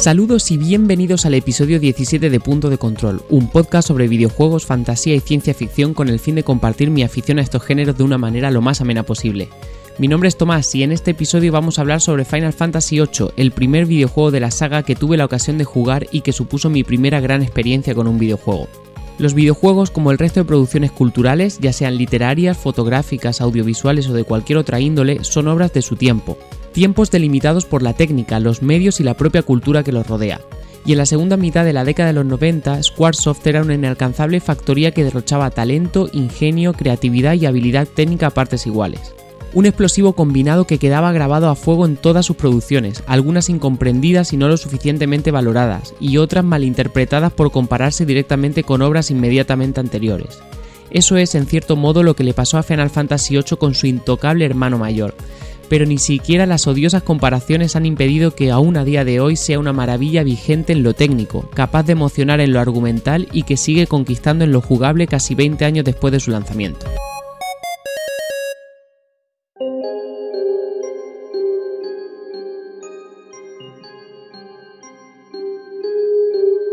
Saludos y bienvenidos al episodio 17 de Punto de Control, un podcast sobre videojuegos, fantasía y ciencia ficción con el fin de compartir mi afición a estos géneros de una manera lo más amena posible. Mi nombre es Tomás y en este episodio vamos a hablar sobre Final Fantasy VIII, el primer videojuego de la saga que tuve la ocasión de jugar y que supuso mi primera gran experiencia con un videojuego. Los videojuegos, como el resto de producciones culturales, ya sean literarias, fotográficas, audiovisuales o de cualquier otra índole, son obras de su tiempo, tiempos delimitados por la técnica, los medios y la propia cultura que los rodea. Y en la segunda mitad de la década de los 90, Squaresoft era una inalcanzable factoría que derrochaba talento, ingenio, creatividad y habilidad técnica a partes iguales. Un explosivo combinado que quedaba grabado a fuego en todas sus producciones, algunas incomprendidas y no lo suficientemente valoradas, y otras malinterpretadas por compararse directamente con obras inmediatamente anteriores. Eso es en cierto modo lo que le pasó a Final Fantasy VIII con su intocable hermano mayor, pero ni siquiera las odiosas comparaciones han impedido que aún a día de hoy sea una maravilla vigente en lo técnico, capaz de emocionar en lo argumental y que sigue conquistando en lo jugable casi 20 años después de su lanzamiento.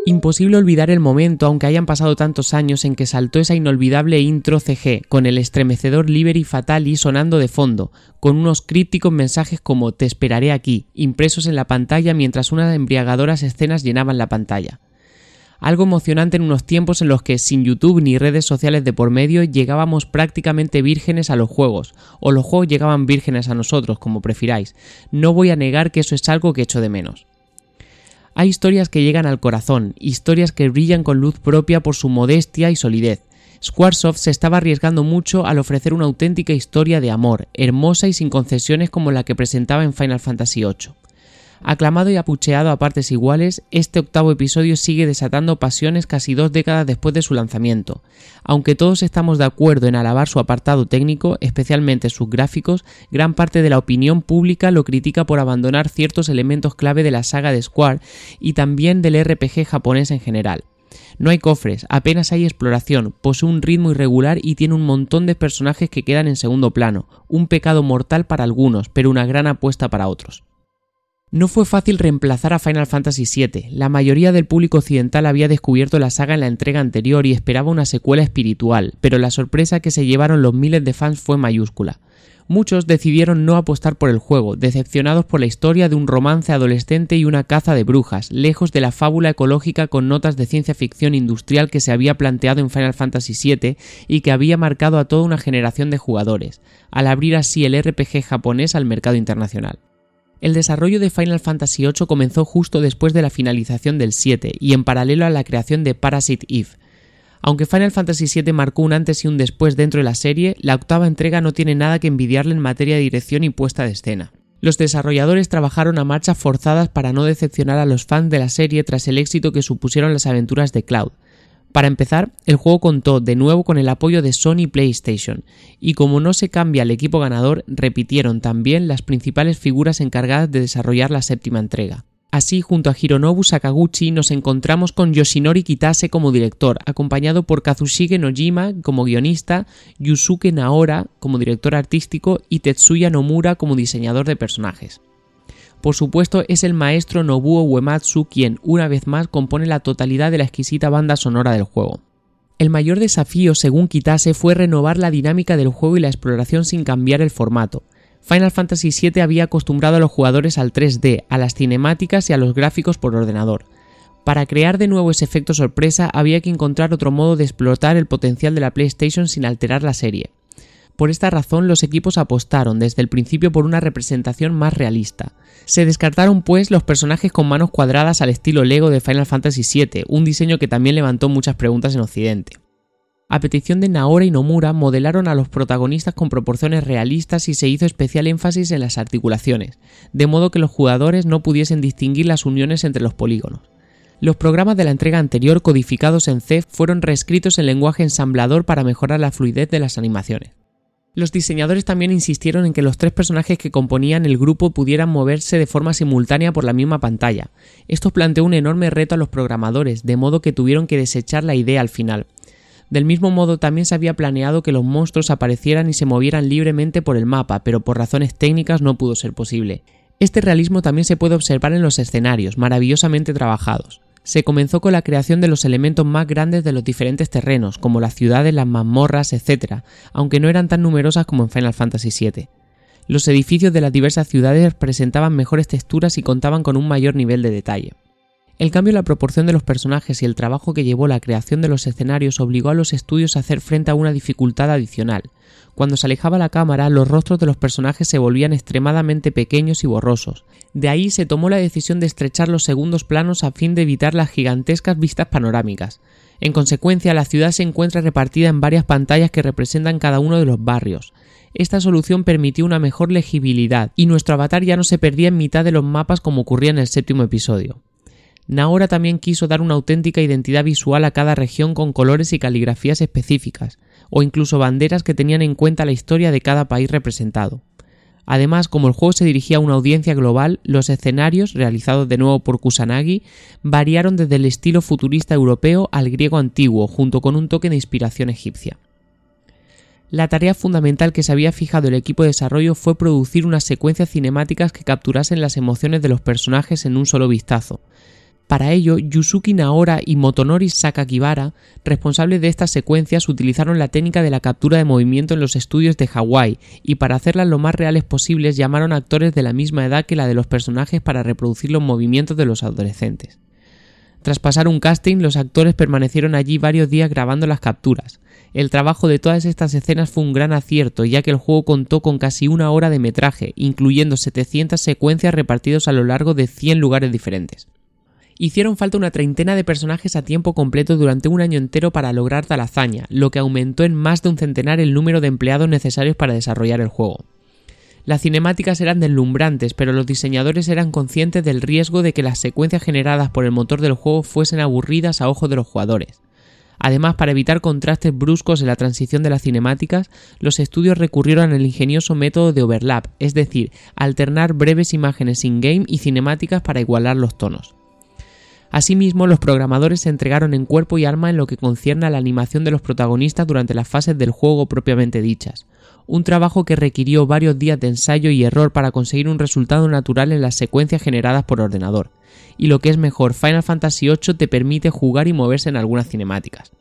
Imposible olvidar el momento, aunque hayan pasado tantos años, en que saltó esa inolvidable intro CG, con el estremecedor Liberty Fatali sonando de fondo, con unos crípticos mensajes como Te esperaré aquí, impresos en la pantalla mientras unas embriagadoras escenas llenaban la pantalla. Algo emocionante en unos tiempos en los que, sin YouTube ni redes sociales de por medio, llegábamos prácticamente vírgenes a los juegos, o los juegos llegaban vírgenes a nosotros, como prefiráis. No voy a negar que eso es algo que echo de menos. Hay historias que llegan al corazón, historias que brillan con luz propia por su modestia y solidez. Squaresoft se estaba arriesgando mucho al ofrecer una auténtica historia de amor, hermosa y sin concesiones como la que presentaba en Final Fantasy VIII. Aclamado y apucheado a partes iguales, este octavo episodio sigue desatando pasiones casi dos décadas después de su lanzamiento. Aunque todos estamos de acuerdo en alabar su apartado técnico, especialmente sus gráficos, gran parte de la opinión pública lo critica por abandonar ciertos elementos clave de la saga de Square y también del RPG japonés en general. No hay cofres, apenas hay exploración, posee un ritmo irregular y tiene un montón de personajes que quedan en segundo plano, un pecado mortal para algunos, pero una gran apuesta para otros. No fue fácil reemplazar a Final Fantasy VII. La mayoría del público occidental había descubierto la saga en la entrega anterior y esperaba una secuela espiritual, pero la sorpresa que se llevaron los miles de fans fue mayúscula. Muchos decidieron no apostar por el juego, decepcionados por la historia de un romance adolescente y una caza de brujas, lejos de la fábula ecológica con notas de ciencia ficción industrial que se había planteado en Final Fantasy VII y que había marcado a toda una generación de jugadores, al abrir así el RPG japonés al mercado internacional. El desarrollo de Final Fantasy VIII comenzó justo después de la finalización del 7 y en paralelo a la creación de Parasite Eve. Aunque Final Fantasy VII marcó un antes y un después dentro de la serie, la octava entrega no tiene nada que envidiarle en materia de dirección y puesta de escena. Los desarrolladores trabajaron a marchas forzadas para no decepcionar a los fans de la serie tras el éxito que supusieron las aventuras de Cloud, para empezar, el juego contó de nuevo con el apoyo de Sony PlayStation, y como no se cambia el equipo ganador, repitieron también las principales figuras encargadas de desarrollar la séptima entrega. Así, junto a Hironobu Sakaguchi, nos encontramos con Yoshinori Kitase como director, acompañado por Kazushige Nojima como guionista, Yusuke Naora como director artístico y Tetsuya Nomura como diseñador de personajes. Por supuesto, es el maestro Nobuo Uematsu quien, una vez más, compone la totalidad de la exquisita banda sonora del juego. El mayor desafío, según Kitase, fue renovar la dinámica del juego y la exploración sin cambiar el formato. Final Fantasy VII había acostumbrado a los jugadores al 3D, a las cinemáticas y a los gráficos por ordenador. Para crear de nuevo ese efecto sorpresa había que encontrar otro modo de explotar el potencial de la PlayStation sin alterar la serie. Por esta razón los equipos apostaron desde el principio por una representación más realista. Se descartaron pues los personajes con manos cuadradas al estilo Lego de Final Fantasy VII, un diseño que también levantó muchas preguntas en Occidente. A petición de Naora y Nomura modelaron a los protagonistas con proporciones realistas y se hizo especial énfasis en las articulaciones, de modo que los jugadores no pudiesen distinguir las uniones entre los polígonos. Los programas de la entrega anterior codificados en C fueron reescritos en lenguaje ensamblador para mejorar la fluidez de las animaciones. Los diseñadores también insistieron en que los tres personajes que componían el grupo pudieran moverse de forma simultánea por la misma pantalla. Esto planteó un enorme reto a los programadores, de modo que tuvieron que desechar la idea al final. Del mismo modo también se había planeado que los monstruos aparecieran y se movieran libremente por el mapa, pero por razones técnicas no pudo ser posible. Este realismo también se puede observar en los escenarios, maravillosamente trabajados se comenzó con la creación de los elementos más grandes de los diferentes terrenos, como las ciudades, las mazmorras, etc., aunque no eran tan numerosas como en Final Fantasy VII. Los edificios de las diversas ciudades presentaban mejores texturas y contaban con un mayor nivel de detalle. El cambio en la proporción de los personajes y el trabajo que llevó la creación de los escenarios obligó a los estudios a hacer frente a una dificultad adicional, cuando se alejaba la cámara, los rostros de los personajes se volvían extremadamente pequeños y borrosos. De ahí se tomó la decisión de estrechar los segundos planos a fin de evitar las gigantescas vistas panorámicas. En consecuencia, la ciudad se encuentra repartida en varias pantallas que representan cada uno de los barrios. Esta solución permitió una mejor legibilidad, y nuestro avatar ya no se perdía en mitad de los mapas como ocurría en el séptimo episodio. Naora también quiso dar una auténtica identidad visual a cada región con colores y caligrafías específicas o incluso banderas que tenían en cuenta la historia de cada país representado. Además, como el juego se dirigía a una audiencia global, los escenarios, realizados de nuevo por Kusanagi, variaron desde el estilo futurista europeo al griego antiguo, junto con un toque de inspiración egipcia. La tarea fundamental que se había fijado el equipo de desarrollo fue producir unas secuencias cinemáticas que capturasen las emociones de los personajes en un solo vistazo, para ello, Yusuki Naora y Motonori Sakakibara, responsables de estas secuencias, utilizaron la técnica de la captura de movimiento en los estudios de Hawái y para hacerlas lo más reales posibles llamaron a actores de la misma edad que la de los personajes para reproducir los movimientos de los adolescentes. Tras pasar un casting, los actores permanecieron allí varios días grabando las capturas. El trabajo de todas estas escenas fue un gran acierto, ya que el juego contó con casi una hora de metraje, incluyendo 700 secuencias repartidos a lo largo de 100 lugares diferentes. Hicieron falta una treintena de personajes a tiempo completo durante un año entero para lograr tal hazaña, lo que aumentó en más de un centenar el número de empleados necesarios para desarrollar el juego. Las cinemáticas eran deslumbrantes, pero los diseñadores eran conscientes del riesgo de que las secuencias generadas por el motor del juego fuesen aburridas a ojos de los jugadores. Además, para evitar contrastes bruscos en la transición de las cinemáticas, los estudios recurrieron al ingenioso método de overlap, es decir, alternar breves imágenes in-game y cinemáticas para igualar los tonos. Asimismo, los programadores se entregaron en cuerpo y alma en lo que concierne a la animación de los protagonistas durante las fases del juego propiamente dichas, un trabajo que requirió varios días de ensayo y error para conseguir un resultado natural en las secuencias generadas por ordenador, y lo que es mejor, Final Fantasy VIII te permite jugar y moverse en algunas cinemáticas.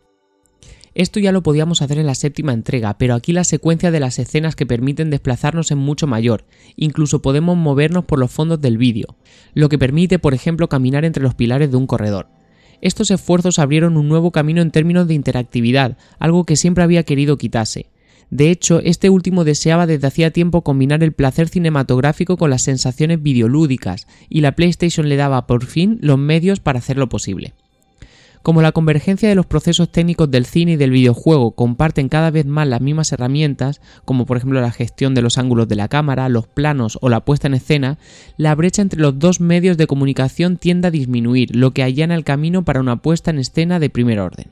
Esto ya lo podíamos hacer en la séptima entrega, pero aquí la secuencia de las escenas que permiten desplazarnos es mucho mayor, incluso podemos movernos por los fondos del vídeo, lo que permite, por ejemplo, caminar entre los pilares de un corredor. Estos esfuerzos abrieron un nuevo camino en términos de interactividad, algo que siempre había querido quitarse. De hecho, este último deseaba desde hacía tiempo combinar el placer cinematográfico con las sensaciones videolúdicas, y la PlayStation le daba por fin los medios para hacerlo posible. Como la convergencia de los procesos técnicos del cine y del videojuego comparten cada vez más las mismas herramientas, como por ejemplo la gestión de los ángulos de la cámara, los planos o la puesta en escena, la brecha entre los dos medios de comunicación tiende a disminuir, lo que allana el camino para una puesta en escena de primer orden.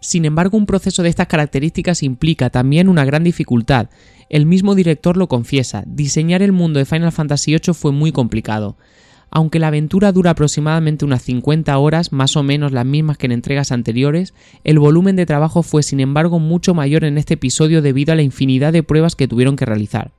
Sin embargo, un proceso de estas características implica también una gran dificultad. El mismo director lo confiesa, diseñar el mundo de Final Fantasy VIII fue muy complicado. Aunque la aventura dura aproximadamente unas 50 horas, más o menos las mismas que en entregas anteriores, el volumen de trabajo fue sin embargo mucho mayor en este episodio debido a la infinidad de pruebas que tuvieron que realizar.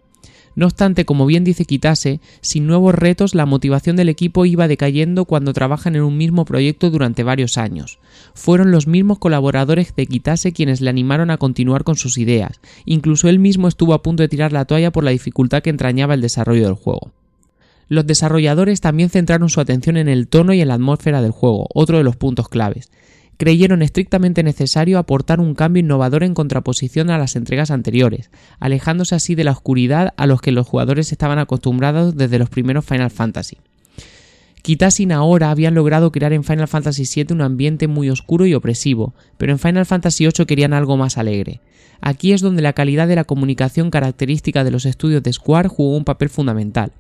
No obstante, como bien dice Kitase, sin nuevos retos la motivación del equipo iba decayendo cuando trabajan en un mismo proyecto durante varios años. Fueron los mismos colaboradores de Kitase quienes le animaron a continuar con sus ideas, incluso él mismo estuvo a punto de tirar la toalla por la dificultad que entrañaba el desarrollo del juego. Los desarrolladores también centraron su atención en el tono y en la atmósfera del juego, otro de los puntos claves. Creyeron estrictamente necesario aportar un cambio innovador en contraposición a las entregas anteriores, alejándose así de la oscuridad a los que los jugadores estaban acostumbrados desde los primeros Final Fantasy. Y Naora habían logrado crear en Final Fantasy VII un ambiente muy oscuro y opresivo, pero en Final Fantasy VIII querían algo más alegre. Aquí es donde la calidad de la comunicación característica de los estudios de Square jugó un papel fundamental.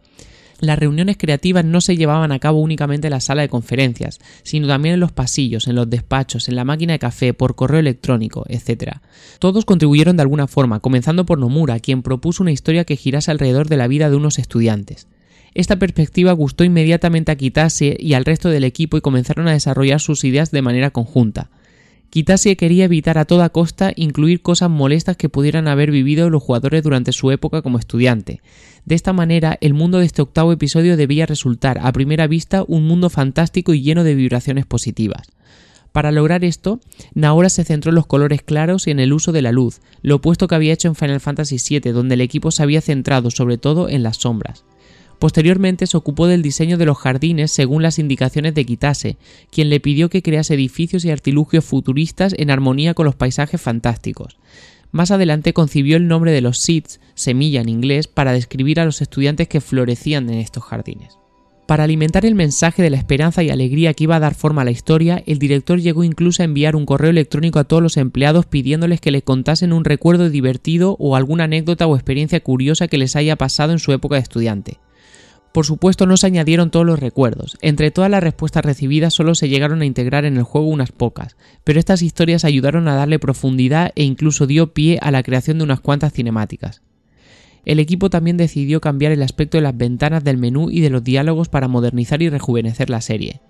Las reuniones creativas no se llevaban a cabo únicamente en la sala de conferencias, sino también en los pasillos, en los despachos, en la máquina de café, por correo electrónico, etc. Todos contribuyeron de alguna forma, comenzando por Nomura, quien propuso una historia que girase alrededor de la vida de unos estudiantes. Esta perspectiva gustó inmediatamente a Kitase y al resto del equipo y comenzaron a desarrollar sus ideas de manera conjunta. Kitase quería evitar a toda costa incluir cosas molestas que pudieran haber vivido los jugadores durante su época como estudiante. De esta manera, el mundo de este octavo episodio debía resultar, a primera vista, un mundo fantástico y lleno de vibraciones positivas. Para lograr esto, Naora se centró en los colores claros y en el uso de la luz, lo opuesto que había hecho en Final Fantasy VII, donde el equipo se había centrado sobre todo en las sombras. Posteriormente se ocupó del diseño de los jardines según las indicaciones de Kitase, quien le pidió que crease edificios y artilugios futuristas en armonía con los paisajes fantásticos. Más adelante concibió el nombre de los seeds, semilla en inglés, para describir a los estudiantes que florecían en estos jardines. Para alimentar el mensaje de la esperanza y alegría que iba a dar forma a la historia, el director llegó incluso a enviar un correo electrónico a todos los empleados pidiéndoles que le contasen un recuerdo divertido o alguna anécdota o experiencia curiosa que les haya pasado en su época de estudiante. Por supuesto no se añadieron todos los recuerdos, entre todas las respuestas recibidas solo se llegaron a integrar en el juego unas pocas, pero estas historias ayudaron a darle profundidad e incluso dio pie a la creación de unas cuantas cinemáticas. El equipo también decidió cambiar el aspecto de las ventanas del menú y de los diálogos para modernizar y rejuvenecer la serie.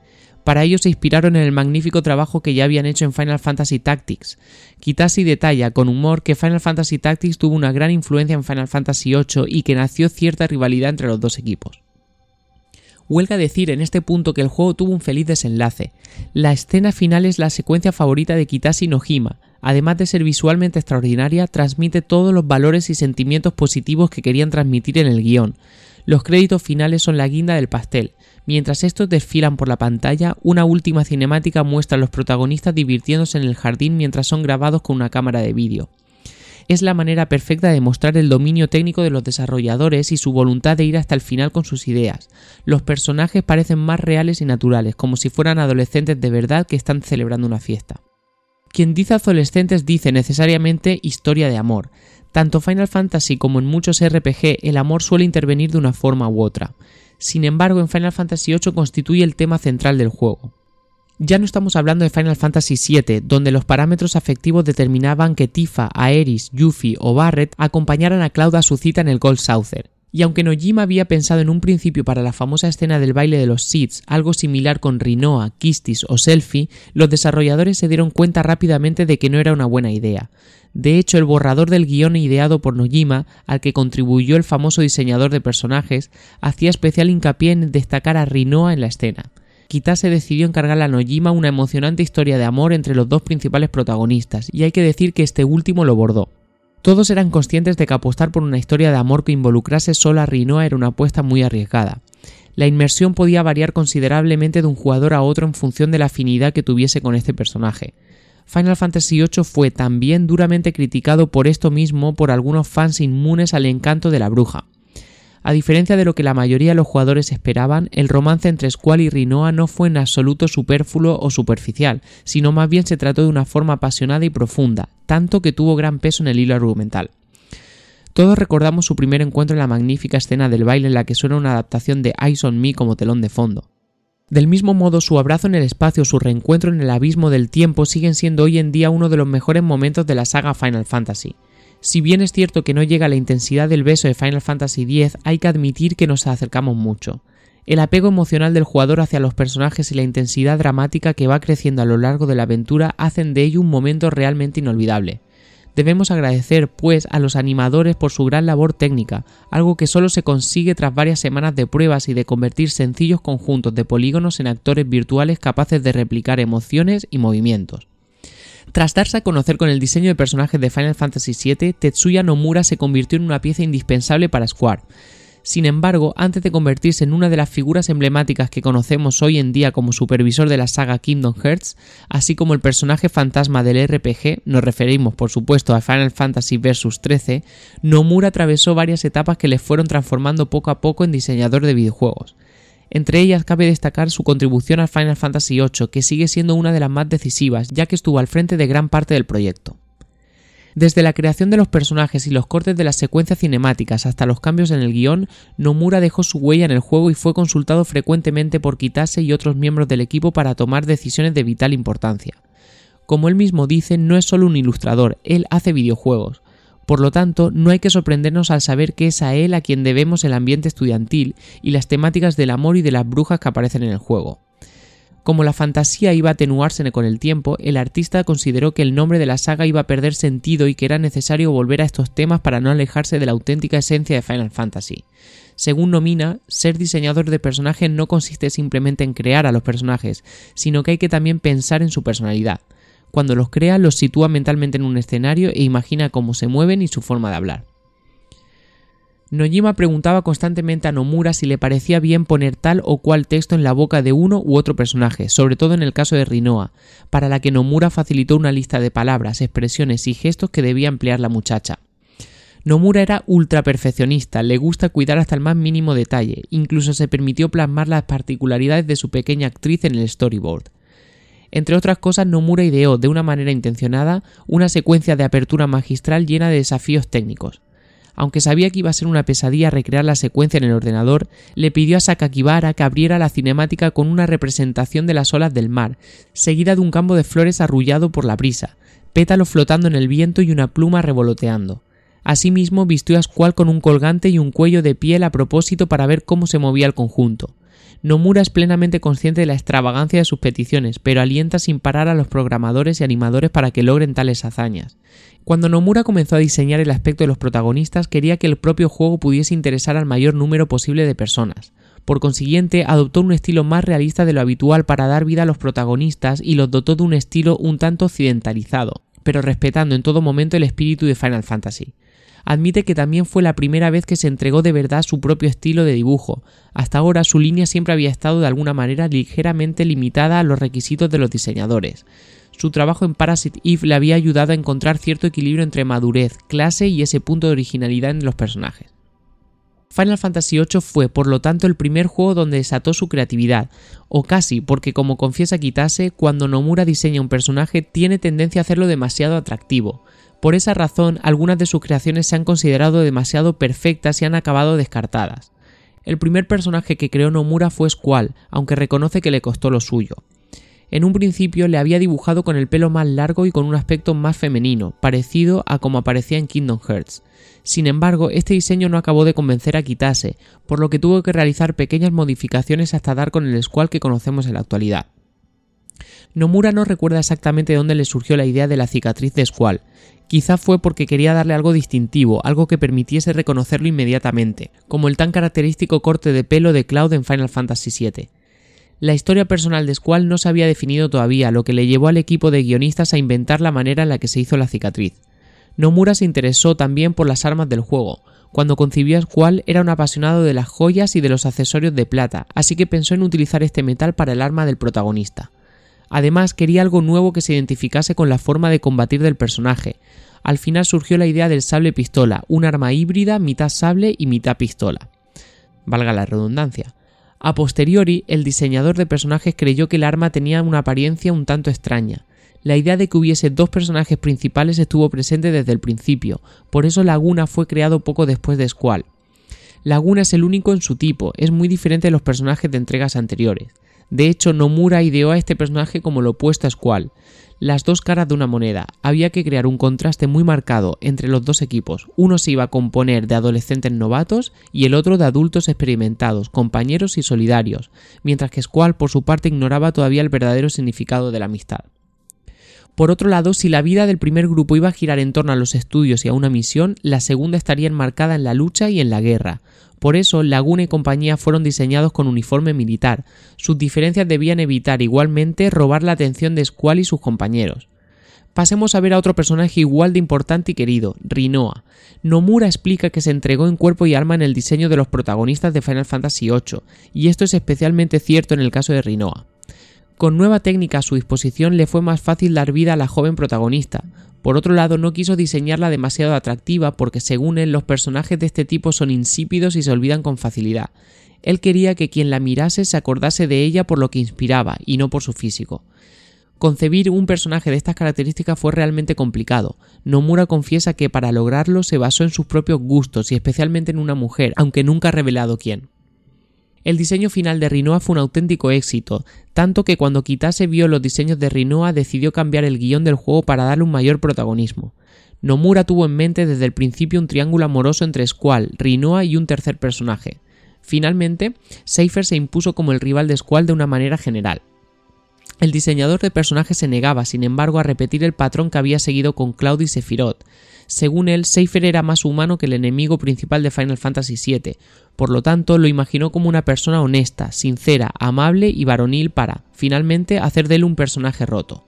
Para ello se inspiraron en el magnífico trabajo que ya habían hecho en Final Fantasy Tactics. Kitase detalla con humor que Final Fantasy Tactics tuvo una gran influencia en Final Fantasy VIII y que nació cierta rivalidad entre los dos equipos. Huelga decir en este punto que el juego tuvo un feliz desenlace. La escena final es la secuencia favorita de Kitashi Nojima. Además de ser visualmente extraordinaria, transmite todos los valores y sentimientos positivos que querían transmitir en el guion. Los créditos finales son la guinda del pastel. Mientras estos desfilan por la pantalla, una última cinemática muestra a los protagonistas divirtiéndose en el jardín mientras son grabados con una cámara de vídeo es la manera perfecta de mostrar el dominio técnico de los desarrolladores y su voluntad de ir hasta el final con sus ideas. Los personajes parecen más reales y naturales, como si fueran adolescentes de verdad que están celebrando una fiesta. Quien dice adolescentes dice necesariamente historia de amor. Tanto Final Fantasy como en muchos RPG el amor suele intervenir de una forma u otra. Sin embargo, en Final Fantasy VIII constituye el tema central del juego. Ya no estamos hablando de Final Fantasy VII, donde los parámetros afectivos determinaban que Tifa, Aeris, Yuffie o Barret acompañaran a Cloud a su cita en el Gold Saucer. Y aunque Nojima había pensado en un principio para la famosa escena del baile de los Seeds algo similar con Rinoa, Kistis o Selfie, los desarrolladores se dieron cuenta rápidamente de que no era una buena idea. De hecho, el borrador del guion ideado por Nojima, al que contribuyó el famoso diseñador de personajes, hacía especial hincapié en destacar a Rinoa en la escena. Kitase decidió encargar a Nojima una emocionante historia de amor entre los dos principales protagonistas, y hay que decir que este último lo bordó. Todos eran conscientes de que apostar por una historia de amor que involucrase solo a Rinoa era una apuesta muy arriesgada. La inmersión podía variar considerablemente de un jugador a otro en función de la afinidad que tuviese con este personaje. Final Fantasy VIII fue también duramente criticado por esto mismo por algunos fans inmunes al encanto de la bruja. A diferencia de lo que la mayoría de los jugadores esperaban, el romance entre Squall y Rinoa no fue en absoluto superfluo o superficial, sino más bien se trató de una forma apasionada y profunda, tanto que tuvo gran peso en el hilo argumental. Todos recordamos su primer encuentro en la magnífica escena del baile en la que suena una adaptación de Eyes on Me como telón de fondo. Del mismo modo, su abrazo en el espacio, su reencuentro en el abismo del tiempo siguen siendo hoy en día uno de los mejores momentos de la saga Final Fantasy. Si bien es cierto que no llega a la intensidad del beso de Final Fantasy X, hay que admitir que nos acercamos mucho. El apego emocional del jugador hacia los personajes y la intensidad dramática que va creciendo a lo largo de la aventura hacen de ello un momento realmente inolvidable. Debemos agradecer, pues, a los animadores por su gran labor técnica, algo que solo se consigue tras varias semanas de pruebas y de convertir sencillos conjuntos de polígonos en actores virtuales capaces de replicar emociones y movimientos. Tras darse a conocer con el diseño de personajes de Final Fantasy VII, Tetsuya Nomura se convirtió en una pieza indispensable para Square. Sin embargo, antes de convertirse en una de las figuras emblemáticas que conocemos hoy en día como supervisor de la saga Kingdom Hearts, así como el personaje fantasma del RPG, nos referimos por supuesto a Final Fantasy Vs 13, Nomura atravesó varias etapas que le fueron transformando poco a poco en diseñador de videojuegos. Entre ellas cabe destacar su contribución al Final Fantasy VIII, que sigue siendo una de las más decisivas, ya que estuvo al frente de gran parte del proyecto. Desde la creación de los personajes y los cortes de las secuencias cinemáticas hasta los cambios en el guion, Nomura dejó su huella en el juego y fue consultado frecuentemente por Kitase y otros miembros del equipo para tomar decisiones de vital importancia. Como él mismo dice, no es solo un ilustrador, él hace videojuegos. Por lo tanto, no hay que sorprendernos al saber que es a él a quien debemos el ambiente estudiantil y las temáticas del amor y de las brujas que aparecen en el juego. Como la fantasía iba a atenuarse con el tiempo, el artista consideró que el nombre de la saga iba a perder sentido y que era necesario volver a estos temas para no alejarse de la auténtica esencia de Final Fantasy. Según Nomina, ser diseñador de personajes no consiste simplemente en crear a los personajes, sino que hay que también pensar en su personalidad. Cuando los crea, los sitúa mentalmente en un escenario e imagina cómo se mueven y su forma de hablar. Nojima preguntaba constantemente a Nomura si le parecía bien poner tal o cual texto en la boca de uno u otro personaje, sobre todo en el caso de Rinoa, para la que Nomura facilitó una lista de palabras, expresiones y gestos que debía emplear la muchacha. Nomura era ultra perfeccionista, le gusta cuidar hasta el más mínimo detalle, incluso se permitió plasmar las particularidades de su pequeña actriz en el storyboard. Entre otras cosas, Nomura ideó, de una manera intencionada, una secuencia de apertura magistral llena de desafíos técnicos. Aunque sabía que iba a ser una pesadilla recrear la secuencia en el ordenador, le pidió a Sakakibara que abriera la cinemática con una representación de las olas del mar, seguida de un campo de flores arrullado por la brisa, pétalos flotando en el viento y una pluma revoloteando. Asimismo vistió a Squall con un colgante y un cuello de piel a propósito para ver cómo se movía el conjunto. Nomura es plenamente consciente de la extravagancia de sus peticiones, pero alienta sin parar a los programadores y animadores para que logren tales hazañas. Cuando Nomura comenzó a diseñar el aspecto de los protagonistas, quería que el propio juego pudiese interesar al mayor número posible de personas. Por consiguiente, adoptó un estilo más realista de lo habitual para dar vida a los protagonistas y los dotó de un estilo un tanto occidentalizado, pero respetando en todo momento el espíritu de Final Fantasy admite que también fue la primera vez que se entregó de verdad su propio estilo de dibujo. Hasta ahora su línea siempre había estado de alguna manera ligeramente limitada a los requisitos de los diseñadores. Su trabajo en Parasite Eve le había ayudado a encontrar cierto equilibrio entre madurez, clase y ese punto de originalidad en los personajes. Final Fantasy VIII fue, por lo tanto, el primer juego donde desató su creatividad, o casi, porque como confiesa Kitase, cuando Nomura diseña un personaje tiene tendencia a hacerlo demasiado atractivo. Por esa razón, algunas de sus creaciones se han considerado demasiado perfectas y han acabado descartadas. El primer personaje que creó Nomura fue Squall, aunque reconoce que le costó lo suyo. En un principio le había dibujado con el pelo más largo y con un aspecto más femenino, parecido a como aparecía en Kingdom Hearts. Sin embargo, este diseño no acabó de convencer a Kitase, por lo que tuvo que realizar pequeñas modificaciones hasta dar con el Squall que conocemos en la actualidad. Nomura no recuerda exactamente dónde le surgió la idea de la cicatriz de Squall. Quizá fue porque quería darle algo distintivo, algo que permitiese reconocerlo inmediatamente, como el tan característico corte de pelo de Cloud en Final Fantasy VII. La historia personal de Squall no se había definido todavía, lo que le llevó al equipo de guionistas a inventar la manera en la que se hizo la cicatriz. Nomura se interesó también por las armas del juego. Cuando concibió a Squall era un apasionado de las joyas y de los accesorios de plata, así que pensó en utilizar este metal para el arma del protagonista. Además, quería algo nuevo que se identificase con la forma de combatir del personaje. Al final surgió la idea del sable pistola, un arma híbrida mitad sable y mitad pistola. Valga la redundancia. A posteriori, el diseñador de personajes creyó que el arma tenía una apariencia un tanto extraña. La idea de que hubiese dos personajes principales estuvo presente desde el principio, por eso Laguna fue creado poco después de Squall. Laguna es el único en su tipo, es muy diferente de los personajes de entregas anteriores. De hecho, Nomura ideó a este personaje como lo opuesto a Squall, las dos caras de una moneda. Había que crear un contraste muy marcado entre los dos equipos. Uno se iba a componer de adolescentes novatos y el otro de adultos experimentados, compañeros y solidarios, mientras que Squall por su parte ignoraba todavía el verdadero significado de la amistad. Por otro lado, si la vida del primer grupo iba a girar en torno a los estudios y a una misión, la segunda estaría enmarcada en la lucha y en la guerra. Por eso, Laguna y compañía fueron diseñados con uniforme militar. Sus diferencias debían evitar igualmente robar la atención de Squall y sus compañeros. Pasemos a ver a otro personaje igual de importante y querido, Rinoa. Nomura explica que se entregó en cuerpo y alma en el diseño de los protagonistas de Final Fantasy VIII, y esto es especialmente cierto en el caso de Rinoa. Con nueva técnica a su disposición le fue más fácil dar vida a la joven protagonista. Por otro lado, no quiso diseñarla demasiado atractiva porque según él los personajes de este tipo son insípidos y se olvidan con facilidad. Él quería que quien la mirase se acordase de ella por lo que inspiraba y no por su físico. Concebir un personaje de estas características fue realmente complicado. Nomura confiesa que para lograrlo se basó en sus propios gustos y especialmente en una mujer, aunque nunca ha revelado quién. El diseño final de Rinoa fue un auténtico éxito, tanto que cuando Kitase vio los diseños de Rinoa decidió cambiar el guion del juego para darle un mayor protagonismo. Nomura tuvo en mente desde el principio un triángulo amoroso entre Squall, Rinoa y un tercer personaje. Finalmente, Seifer se impuso como el rival de Squall de una manera general. El diseñador de personajes se negaba, sin embargo, a repetir el patrón que había seguido con Cloud y Sephiroth. Según él, Seifer era más humano que el enemigo principal de Final Fantasy VII, por lo tanto lo imaginó como una persona honesta, sincera, amable y varonil para, finalmente, hacer de él un personaje roto.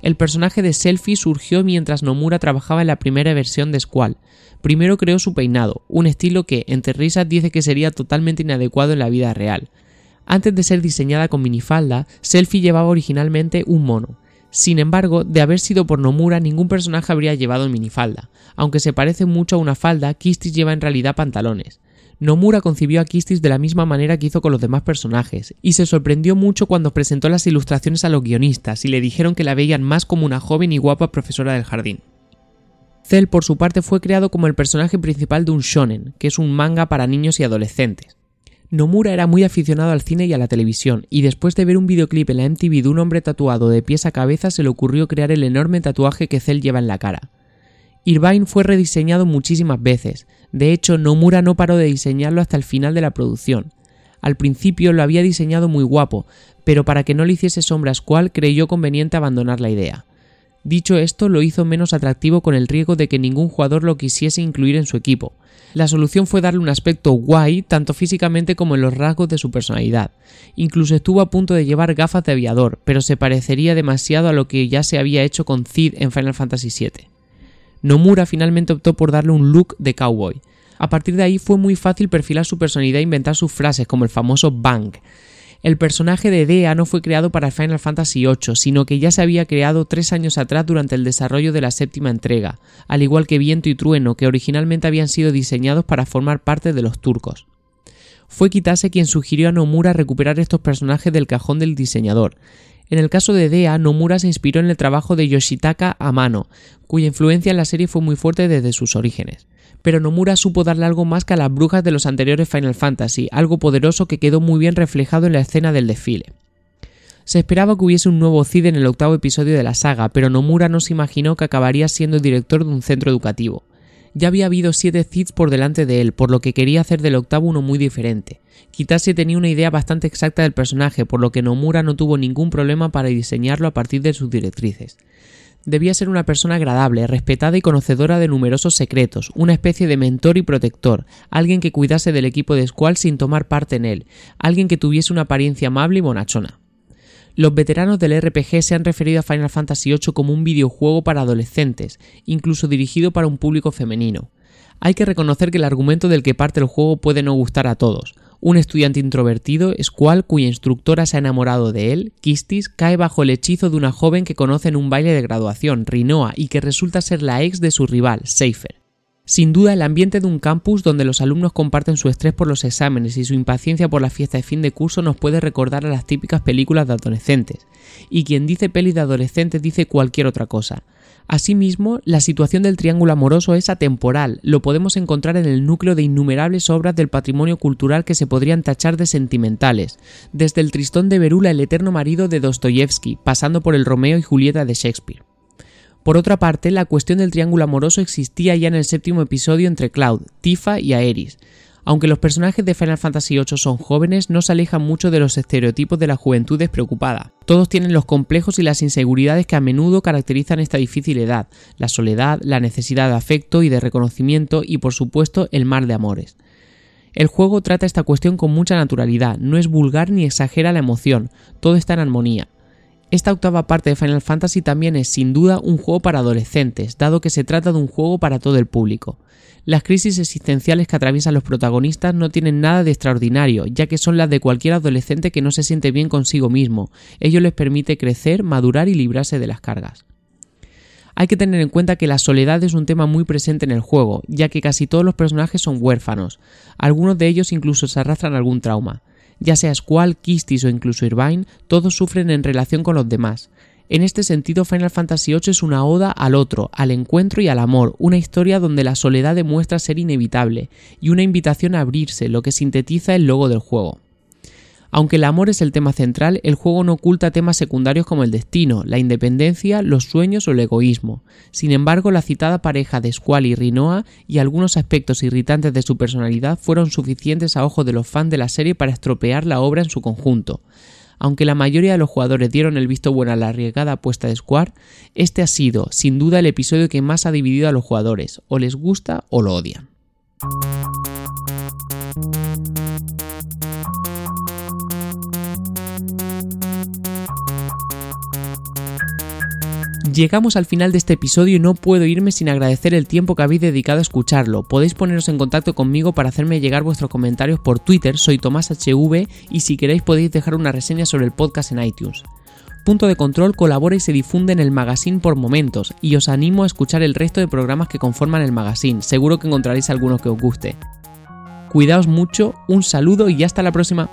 El personaje de Selfie surgió mientras Nomura trabajaba en la primera versión de Squall. Primero creó su peinado, un estilo que, entre risas, dice que sería totalmente inadecuado en la vida real. Antes de ser diseñada con minifalda, Selfie llevaba originalmente un mono. Sin embargo, de haber sido por Nomura, ningún personaje habría llevado minifalda. Aunque se parece mucho a una falda, Kistis lleva en realidad pantalones. Nomura concibió a Kistis de la misma manera que hizo con los demás personajes, y se sorprendió mucho cuando presentó las ilustraciones a los guionistas y le dijeron que la veían más como una joven y guapa profesora del jardín. Cell, por su parte, fue creado como el personaje principal de un shonen, que es un manga para niños y adolescentes. Nomura era muy aficionado al cine y a la televisión, y después de ver un videoclip en la MTV de un hombre tatuado de pies a cabeza se le ocurrió crear el enorme tatuaje que Cell lleva en la cara. Irvine fue rediseñado muchísimas veces, de hecho Nomura no paró de diseñarlo hasta el final de la producción. Al principio lo había diseñado muy guapo, pero para que no le hiciese sombra a Squall creyó conveniente abandonar la idea. Dicho esto, lo hizo menos atractivo con el riesgo de que ningún jugador lo quisiese incluir en su equipo. La solución fue darle un aspecto guay tanto físicamente como en los rasgos de su personalidad. Incluso estuvo a punto de llevar gafas de aviador, pero se parecería demasiado a lo que ya se había hecho con Cid en Final Fantasy VII. Nomura finalmente optó por darle un look de cowboy. A partir de ahí fue muy fácil perfilar su personalidad e inventar sus frases, como el famoso bang. El personaje de Dea no fue creado para Final Fantasy VIII, sino que ya se había creado tres años atrás durante el desarrollo de la séptima entrega, al igual que Viento y Trueno, que originalmente habían sido diseñados para formar parte de los turcos. Fue Kitase quien sugirió a Nomura recuperar estos personajes del cajón del diseñador, en el caso de Dea, Nomura se inspiró en el trabajo de Yoshitaka Amano, cuya influencia en la serie fue muy fuerte desde sus orígenes. Pero Nomura supo darle algo más que a las brujas de los anteriores Final Fantasy, algo poderoso que quedó muy bien reflejado en la escena del desfile. Se esperaba que hubiese un nuevo Cid en el octavo episodio de la saga, pero Nomura no se imaginó que acabaría siendo director de un centro educativo. Ya había habido siete Cids por delante de él, por lo que quería hacer del octavo uno muy diferente. Kitase tenía una idea bastante exacta del personaje, por lo que Nomura no tuvo ningún problema para diseñarlo a partir de sus directrices. Debía ser una persona agradable, respetada y conocedora de numerosos secretos, una especie de mentor y protector, alguien que cuidase del equipo de Squall sin tomar parte en él, alguien que tuviese una apariencia amable y bonachona. Los veteranos del RPG se han referido a Final Fantasy VIII como un videojuego para adolescentes, incluso dirigido para un público femenino. Hay que reconocer que el argumento del que parte el juego puede no gustar a todos. Un estudiante introvertido, Squall, cuya instructora se ha enamorado de él, Kistis, cae bajo el hechizo de una joven que conoce en un baile de graduación, Rinoa, y que resulta ser la ex de su rival, Seifer. Sin duda, el ambiente de un campus donde los alumnos comparten su estrés por los exámenes y su impaciencia por la fiesta de fin de curso nos puede recordar a las típicas películas de adolescentes. Y quien dice pelis de adolescentes dice cualquier otra cosa. Asimismo, la situación del triángulo amoroso es atemporal, lo podemos encontrar en el núcleo de innumerables obras del patrimonio cultural que se podrían tachar de sentimentales, desde el Tristón de Berula, el eterno marido de Dostoyevsky, pasando por el Romeo y Julieta de Shakespeare. Por otra parte, la cuestión del triángulo amoroso existía ya en el séptimo episodio entre Cloud, Tifa y Aeris. Aunque los personajes de Final Fantasy VIII son jóvenes, no se alejan mucho de los estereotipos de la juventud despreocupada. Todos tienen los complejos y las inseguridades que a menudo caracterizan esta difícil edad, la soledad, la necesidad de afecto y de reconocimiento y por supuesto el mar de amores. El juego trata esta cuestión con mucha naturalidad, no es vulgar ni exagera la emoción, todo está en armonía. Esta octava parte de Final Fantasy también es sin duda un juego para adolescentes, dado que se trata de un juego para todo el público. Las crisis existenciales que atraviesan los protagonistas no tienen nada de extraordinario, ya que son las de cualquier adolescente que no se siente bien consigo mismo. Ello les permite crecer, madurar y librarse de las cargas. Hay que tener en cuenta que la soledad es un tema muy presente en el juego, ya que casi todos los personajes son huérfanos, algunos de ellos incluso se arrastran algún trauma. Ya sea Squall, Kistis o incluso Irvine, todos sufren en relación con los demás. En este sentido, Final Fantasy VIII es una oda al otro, al encuentro y al amor, una historia donde la soledad demuestra ser inevitable, y una invitación a abrirse, lo que sintetiza el logo del juego. Aunque el amor es el tema central, el juego no oculta temas secundarios como el destino, la independencia, los sueños o el egoísmo. Sin embargo, la citada pareja de Squall y Rinoa y algunos aspectos irritantes de su personalidad fueron suficientes a ojos de los fans de la serie para estropear la obra en su conjunto. Aunque la mayoría de los jugadores dieron el visto bueno a la arriesgada apuesta de Squall, este ha sido, sin duda, el episodio que más ha dividido a los jugadores, o les gusta o lo odian. Llegamos al final de este episodio y no puedo irme sin agradecer el tiempo que habéis dedicado a escucharlo. Podéis poneros en contacto conmigo para hacerme llegar vuestros comentarios por Twitter, soy TomásHV y si queréis podéis dejar una reseña sobre el podcast en iTunes. Punto de Control colabora y se difunde en el magazine por momentos y os animo a escuchar el resto de programas que conforman el magazine, seguro que encontraréis alguno que os guste. Cuidaos mucho, un saludo y hasta la próxima.